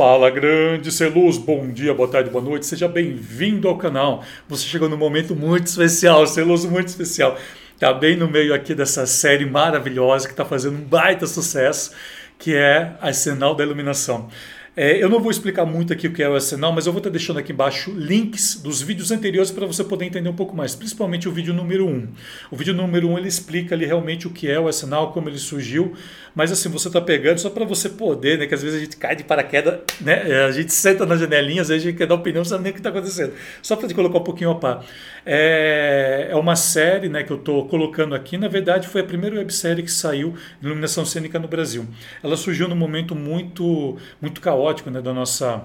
Fala grande ser luz, bom dia, boa tarde, boa noite, seja bem-vindo ao canal. Você chegou num momento muito especial, ser luz muito especial. Tá bem no meio aqui dessa série maravilhosa que está fazendo um baita sucesso, que é Arsenal da Iluminação. É, eu não vou explicar muito aqui o que é o Arsenal, mas eu vou estar deixando aqui embaixo links dos vídeos anteriores para você poder entender um pouco mais, principalmente o vídeo número 1. O vídeo número 1 ele explica ali realmente o que é o Arsenal, como ele surgiu, mas assim, você está pegando só para você poder, né? Que às vezes a gente cai de paraquedas, né? É, a gente senta na janelinha, às vezes a gente quer dar opinião, não sabe nem o que está acontecendo. Só para te colocar um pouquinho a par. É, é uma série né, que eu estou colocando aqui, na verdade foi a primeira websérie que saiu de iluminação cênica no Brasil. Ela surgiu num momento muito, muito caótico né, da nossa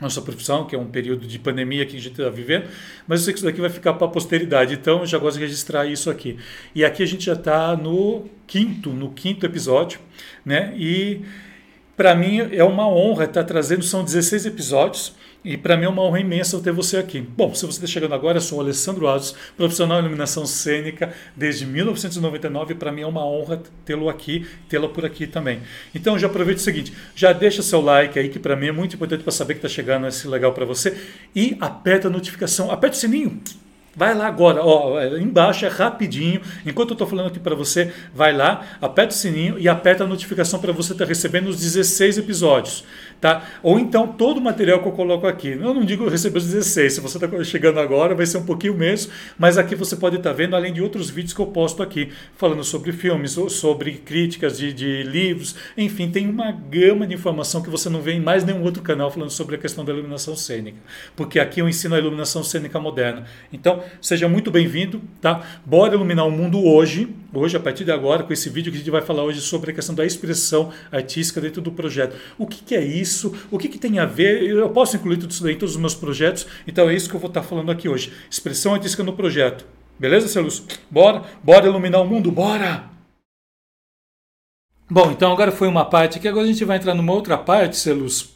nossa profissão, que é um período de pandemia que a gente está vivendo, mas eu sei que isso daqui vai ficar para a posteridade, então eu já gosto de registrar isso aqui. E aqui a gente já está no quinto, no quinto episódio, né? E para mim é uma honra estar trazendo, são 16 episódios, e para mim é uma honra imensa ter você aqui. Bom, se você está chegando agora, eu sou o Alessandro Alves, profissional em iluminação cênica desde 1999. Para mim é uma honra tê-lo aqui, tê-lo por aqui também. Então já aproveite o seguinte, já deixa seu like aí, que para mim é muito importante para saber que está chegando esse legal para você. E aperta a notificação, aperta o sininho Vai lá agora, ó, embaixo é rapidinho. Enquanto eu estou falando aqui para você, vai lá, aperta o sininho e aperta a notificação para você estar tá recebendo os 16 episódios, tá? Ou então todo o material que eu coloco aqui. Eu não digo receber os 16, se você está chegando agora, vai ser um pouquinho mesmo, mas aqui você pode estar tá vendo, além de outros vídeos que eu posto aqui, falando sobre filmes, sobre críticas de, de livros, enfim, tem uma gama de informação que você não vê em mais nenhum outro canal falando sobre a questão da iluminação cênica, porque aqui eu ensino a iluminação cênica moderna. Então, seja muito bem-vindo, tá? Bora iluminar o mundo hoje, hoje a partir de agora, com esse vídeo que a gente vai falar hoje sobre a questão da expressão artística dentro do projeto. O que, que é isso? O que, que tem a ver? Eu posso incluir tudo isso daí em todos os meus projetos, então é isso que eu vou estar falando aqui hoje. Expressão artística no projeto. Beleza, Celus? Bora? Bora iluminar o mundo? Bora! Bom, então agora foi uma parte que agora a gente vai entrar numa outra parte, Celus,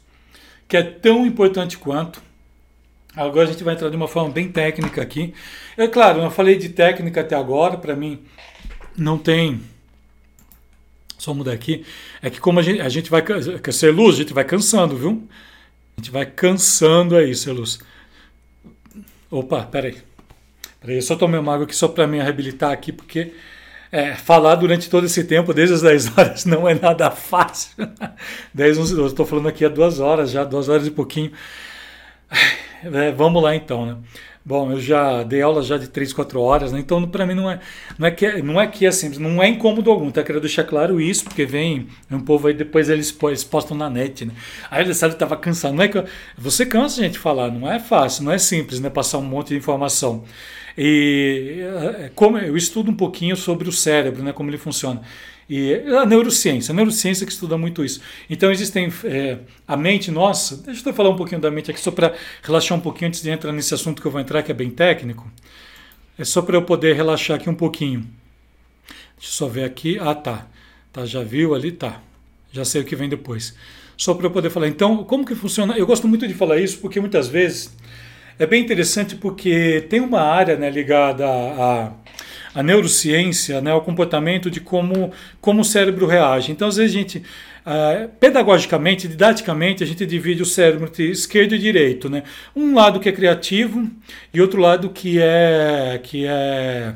que é tão importante quanto Agora a gente vai entrar de uma forma bem técnica aqui. É claro, eu falei de técnica até agora, para mim não tem. Só mudar aqui. É que como a gente, a gente vai. Ser luz, a gente vai cansando, viu? A gente vai cansando aí, ser luz. Opa, peraí. Peraí, eu só tomei uma água aqui só para me reabilitar aqui, porque é, falar durante todo esse tempo, desde as 10 horas, não é nada fácil. 10, 11, eu estou falando aqui há duas horas já, duas horas e pouquinho. É, vamos lá então, né? Bom, eu já dei aula já de 3, 4 horas, né? Então, para mim não é, não é que é, não é que é simples, não é incômodo algum, tá? Quero deixar claro isso, porque vem um povo aí depois eles, eles postam na net, né? Aí ele sabe estava cansado, não é que eu, você cansa gente falar, não é fácil, não é simples, né? Passar um monte de informação. E é, como eu estudo um pouquinho sobre o cérebro, né? Como ele funciona. E a neurociência, a neurociência que estuda muito isso. Então existem é, a mente nossa. Deixa eu falar um pouquinho da mente aqui só para relaxar um pouquinho antes de entrar nesse assunto que eu vou entrar que é bem técnico. É só para eu poder relaxar aqui um pouquinho. Deixa eu só ver aqui. Ah, tá. Tá, já viu ali, tá. Já sei o que vem depois. Só para eu poder falar. Então, como que funciona? Eu gosto muito de falar isso porque muitas vezes é bem interessante porque tem uma área né, ligada a, a a neurociência, né, o comportamento de como, como o cérebro reage. Então, às vezes, a gente, uh, pedagogicamente, didaticamente, a gente divide o cérebro entre esquerdo e direito. Né? Um lado que é criativo e outro lado que é. Que é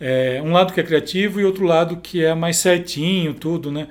é, um lado que é criativo e outro lado que é mais certinho, tudo, né?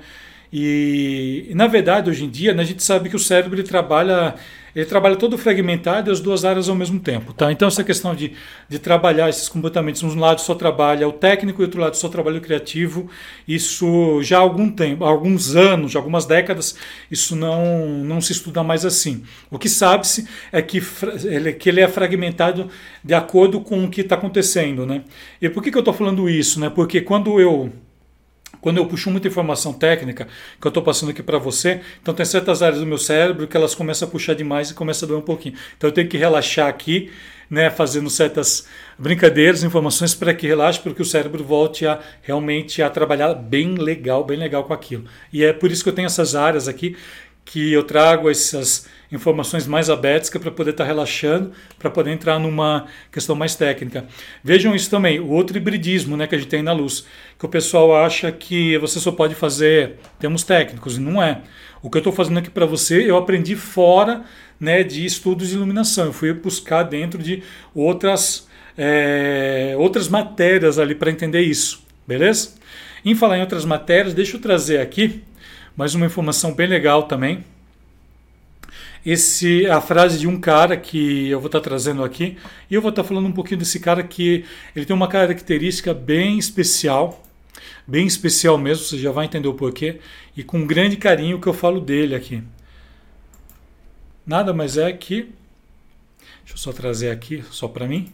E, na verdade, hoje em dia, né, a gente sabe que o cérebro ele trabalha ele trabalha todo fragmentado e as duas áreas ao mesmo tempo. Tá? Então, essa questão de, de trabalhar esses comportamentos, um lado só trabalha o técnico e outro lado só trabalha o criativo, isso já há algum tempo, há alguns anos, algumas décadas, isso não, não se estuda mais assim. O que sabe-se é que ele, que ele é fragmentado de acordo com o que está acontecendo. Né? E por que, que eu estou falando isso? Né? Porque quando eu quando eu puxo muita informação técnica, que eu estou passando aqui para você, então tem certas áreas do meu cérebro que elas começam a puxar demais e começa a doer um pouquinho. Então eu tenho que relaxar aqui, né, fazendo certas brincadeiras, informações para que relaxe, para que o cérebro volte a realmente a trabalhar bem legal, bem legal com aquilo. E é por isso que eu tenho essas áreas aqui que eu trago essas informações mais abertas para poder estar tá relaxando, para poder entrar numa questão mais técnica. Vejam isso também, o outro hibridismo né, que a gente tem na luz, que o pessoal acha que você só pode fazer termos técnicos, e não é. O que eu estou fazendo aqui para você, eu aprendi fora né, de estudos de iluminação, eu fui buscar dentro de outras, é, outras matérias ali para entender isso, beleza? Em falar em outras matérias, deixa eu trazer aqui mais uma informação bem legal também esse a frase de um cara que eu vou estar trazendo aqui e eu vou estar falando um pouquinho desse cara que ele tem uma característica bem especial, bem especial mesmo, você já vai entender o porquê e com grande carinho que eu falo dele aqui. Nada mais é que deixa eu só trazer aqui só para mim,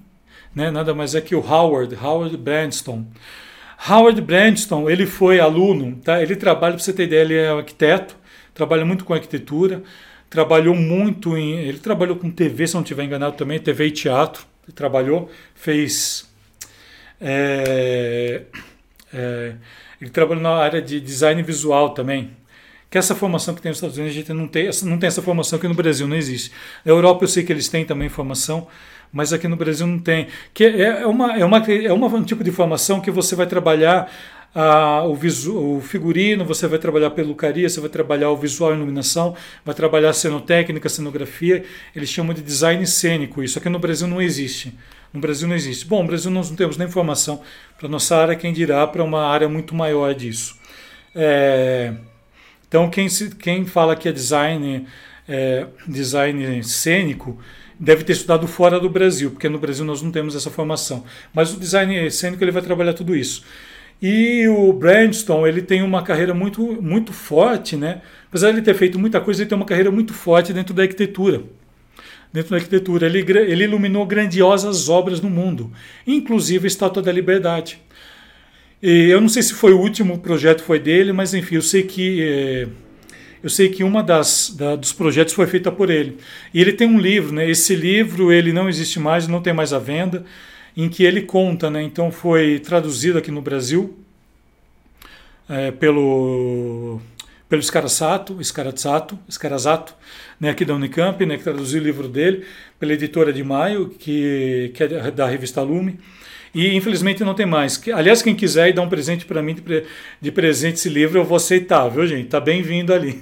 né? Nada mais é que o Howard, Howard Brandston. Howard Brandston, ele foi aluno, tá? Ele trabalha, para você ter ideia, ele é arquiteto, trabalha muito com arquitetura trabalhou muito em. Ele trabalhou com TV, se não estiver enganado também, TV e teatro. Ele trabalhou, fez. É, é, ele trabalhou na área de design visual também. Que essa formação que tem nos Estados Unidos, a gente não tem, não tem essa formação aqui no Brasil, não existe. Na Europa eu sei que eles têm também formação, mas aqui no Brasil não tem. Que é, é uma, é, uma, é uma, um tipo de formação que você vai trabalhar ah, o, visu, o figurino, você vai trabalhar pelucaria, você vai trabalhar o visual iluminação, vai trabalhar cenotécnica, cenografia. Eles chamam de design cênico. Isso aqui no Brasil não existe. No Brasil não existe. Bom, no Brasil nós não temos nem informação para nossa área, quem dirá para uma área muito maior disso. É, então, quem, se, quem fala que é design, é, design cênico deve ter estudado fora do Brasil, porque no Brasil nós não temos essa formação. Mas o design cênico ele vai trabalhar tudo isso. E o Brandston, ele tem uma carreira muito, muito forte, né? Apesar de ele ter feito muita coisa, ele tem uma carreira muito forte dentro da arquitetura. Dentro da arquitetura, ele, ele iluminou grandiosas obras no mundo, inclusive a Estátua da Liberdade. E eu não sei se foi o último projeto foi dele, mas enfim, eu sei que é, eu sei que uma das da, dos projetos foi feita por ele. E ele tem um livro, né? Esse livro ele não existe mais, não tem mais à venda em que ele conta, né? Então foi traduzido aqui no Brasil é, pelo pelo Scarasato, Scarazzato, Scarazato, né, aqui da Unicamp, né, que traduziu o livro dele, pela editora de Maio, que, que é da revista Lume. E infelizmente não tem mais. Aliás, quem quiser dar um presente para mim de, pre, de presente esse livro, eu vou aceitar, viu, gente? Tá bem-vindo ali.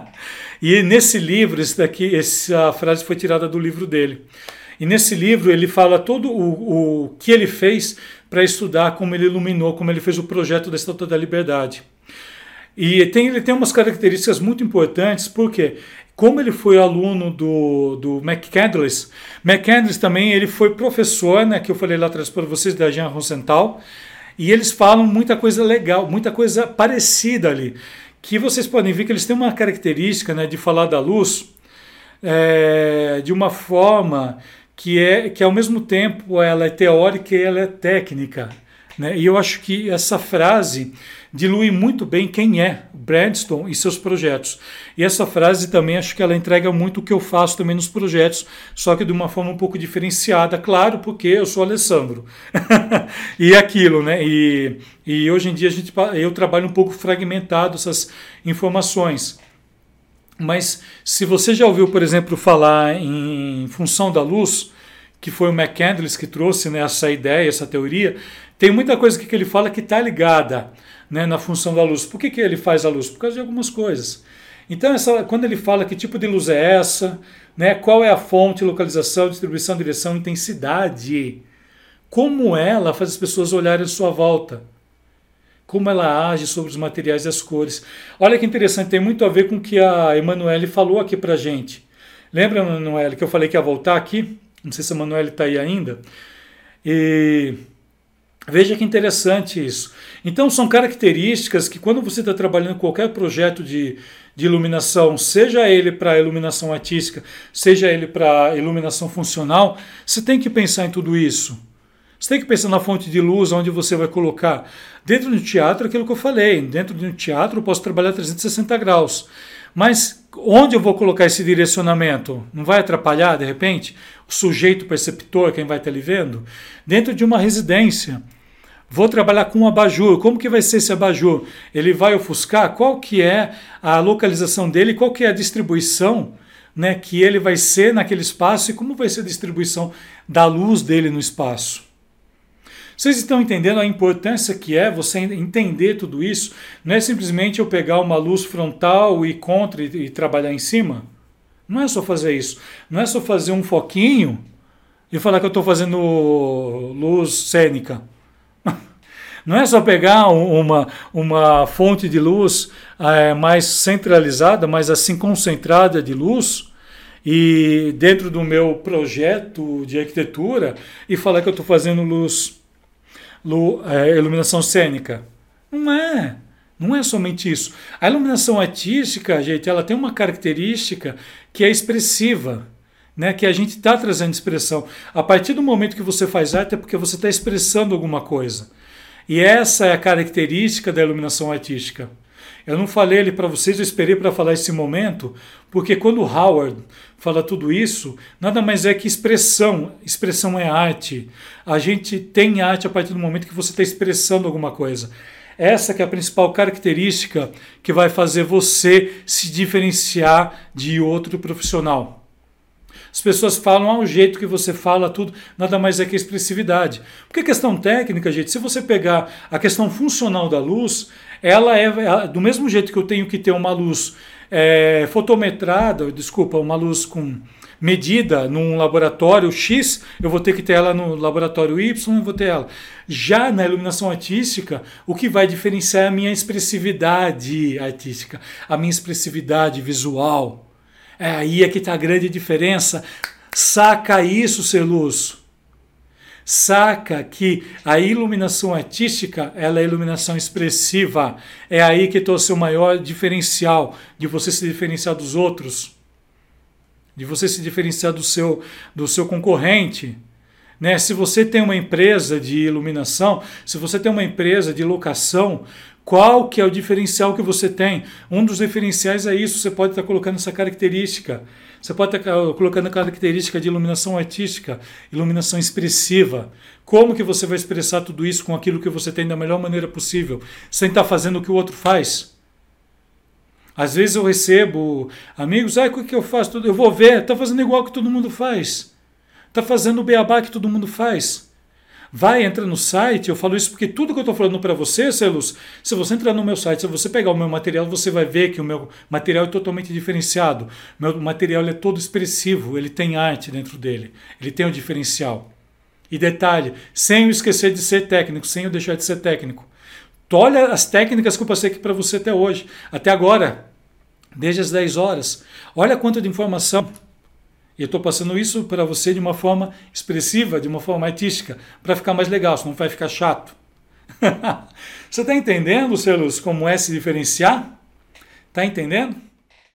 e nesse livro, esse daqui, essa frase foi tirada do livro dele. E nesse livro ele fala todo o, o que ele fez para estudar como ele iluminou, como ele fez o projeto da Estátua da Liberdade. E tem, ele tem umas características muito importantes, porque como ele foi aluno do, do McCandless, McCandless também ele foi professor, né, que eu falei lá atrás para vocês, da Jean Rosenthal, e eles falam muita coisa legal, muita coisa parecida ali, que vocês podem ver que eles têm uma característica né, de falar da luz é, de uma forma que é que ao mesmo tempo ela é teórica e ela é técnica. Né? E eu acho que essa frase dilui muito bem quem é Bradston e seus projetos. E essa frase também acho que ela entrega muito o que eu faço também nos projetos, só que de uma forma um pouco diferenciada, claro, porque eu sou Alessandro. e aquilo, né? E, e hoje em dia a gente, eu trabalho um pouco fragmentado essas informações. Mas se você já ouviu, por exemplo, falar em função da luz, que foi o McCandless que trouxe né, essa ideia, essa teoria, tem muita coisa que ele fala que está ligada né, na função da luz. Por que, que ele faz a luz? Por causa de algumas coisas. Então, essa, quando ele fala que tipo de luz é essa, né, qual é a fonte, localização, distribuição, direção, intensidade, como ela faz as pessoas olharem à sua volta como ela age sobre os materiais e as cores. Olha que interessante, tem muito a ver com o que a Emanuele falou aqui para gente. Lembra, Emanuele, que eu falei que ia voltar aqui? Não sei se a Emanuele está aí ainda. E veja que interessante isso. Então, são características que, quando você está trabalhando qualquer projeto de, de iluminação, seja ele para iluminação artística, seja ele para iluminação funcional, você tem que pensar em tudo isso. Você tem que pensar na fonte de luz, onde você vai colocar. Dentro do teatro, aquilo que eu falei, dentro de um teatro eu posso trabalhar 360 graus. Mas onde eu vou colocar esse direcionamento? Não vai atrapalhar, de repente, o sujeito perceptor, quem vai estar ali vendo? Dentro de uma residência. Vou trabalhar com um abajur. Como que vai ser esse abajur? Ele vai ofuscar? Qual que é a localização dele? Qual que é a distribuição né, que ele vai ser naquele espaço e como vai ser a distribuição da luz dele no espaço? Vocês estão entendendo a importância que é você entender tudo isso? Não é simplesmente eu pegar uma luz frontal e contra e, e trabalhar em cima? Não é só fazer isso. Não é só fazer um foquinho e falar que eu estou fazendo luz cênica. Não é só pegar uma, uma fonte de luz é, mais centralizada, mas assim concentrada de luz, e dentro do meu projeto de arquitetura, e falar que eu estou fazendo luz, luz é, iluminação cênica. Não é. Não é somente isso. A iluminação artística, gente, ela tem uma característica que é expressiva. Né, que a gente está trazendo expressão. A partir do momento que você faz arte é porque você está expressando alguma coisa. E essa é a característica da iluminação artística. Eu não falei ele para vocês, eu esperei para falar esse momento, porque quando Howard fala tudo isso, nada mais é que expressão. Expressão é arte. A gente tem arte a partir do momento que você está expressando alguma coisa. Essa que é a principal característica que vai fazer você se diferenciar de outro profissional. As pessoas falam ao ah, jeito que você fala, tudo, nada mais é que expressividade. Porque questão técnica, gente, se você pegar a questão funcional da luz, ela é do mesmo jeito que eu tenho que ter uma luz é, fotometrada, desculpa, uma luz com medida num laboratório X, eu vou ter que ter ela no laboratório Y, eu vou ter ela. Já na iluminação artística, o que vai diferenciar é a minha expressividade artística, a minha expressividade visual. É aí é que está a grande diferença. Saca isso, Celuz. Saca que a iluminação artística ela é iluminação expressiva. É aí que está o seu maior diferencial, de você se diferenciar dos outros, de você se diferenciar do seu, do seu concorrente. Né? Se você tem uma empresa de iluminação, se você tem uma empresa de locação, qual que é o diferencial que você tem? Um dos diferenciais é isso, você pode estar colocando essa característica. Você pode estar colocando a característica de iluminação artística, iluminação expressiva. Como que você vai expressar tudo isso com aquilo que você tem da melhor maneira possível, sem estar fazendo o que o outro faz? Às vezes eu recebo amigos, ah, o que eu faço? Eu vou ver, está fazendo igual que todo mundo faz. Está fazendo o beabá que todo mundo faz. Vai, entra no site, eu falo isso porque tudo que eu estou falando para você, Celus, se você entrar no meu site, se você pegar o meu material, você vai ver que o meu material é totalmente diferenciado. Meu material é todo expressivo, ele tem arte dentro dele, ele tem um diferencial. E detalhe, sem eu esquecer de ser técnico, sem eu deixar de ser técnico. Tu olha as técnicas que eu passei aqui para você até hoje, até agora, desde as 10 horas. Olha quanto de informação e eu estou passando isso para você de uma forma expressiva, de uma forma artística, para ficar mais legal, senão vai ficar chato. você está entendendo, Celos, como é se diferenciar? Está entendendo?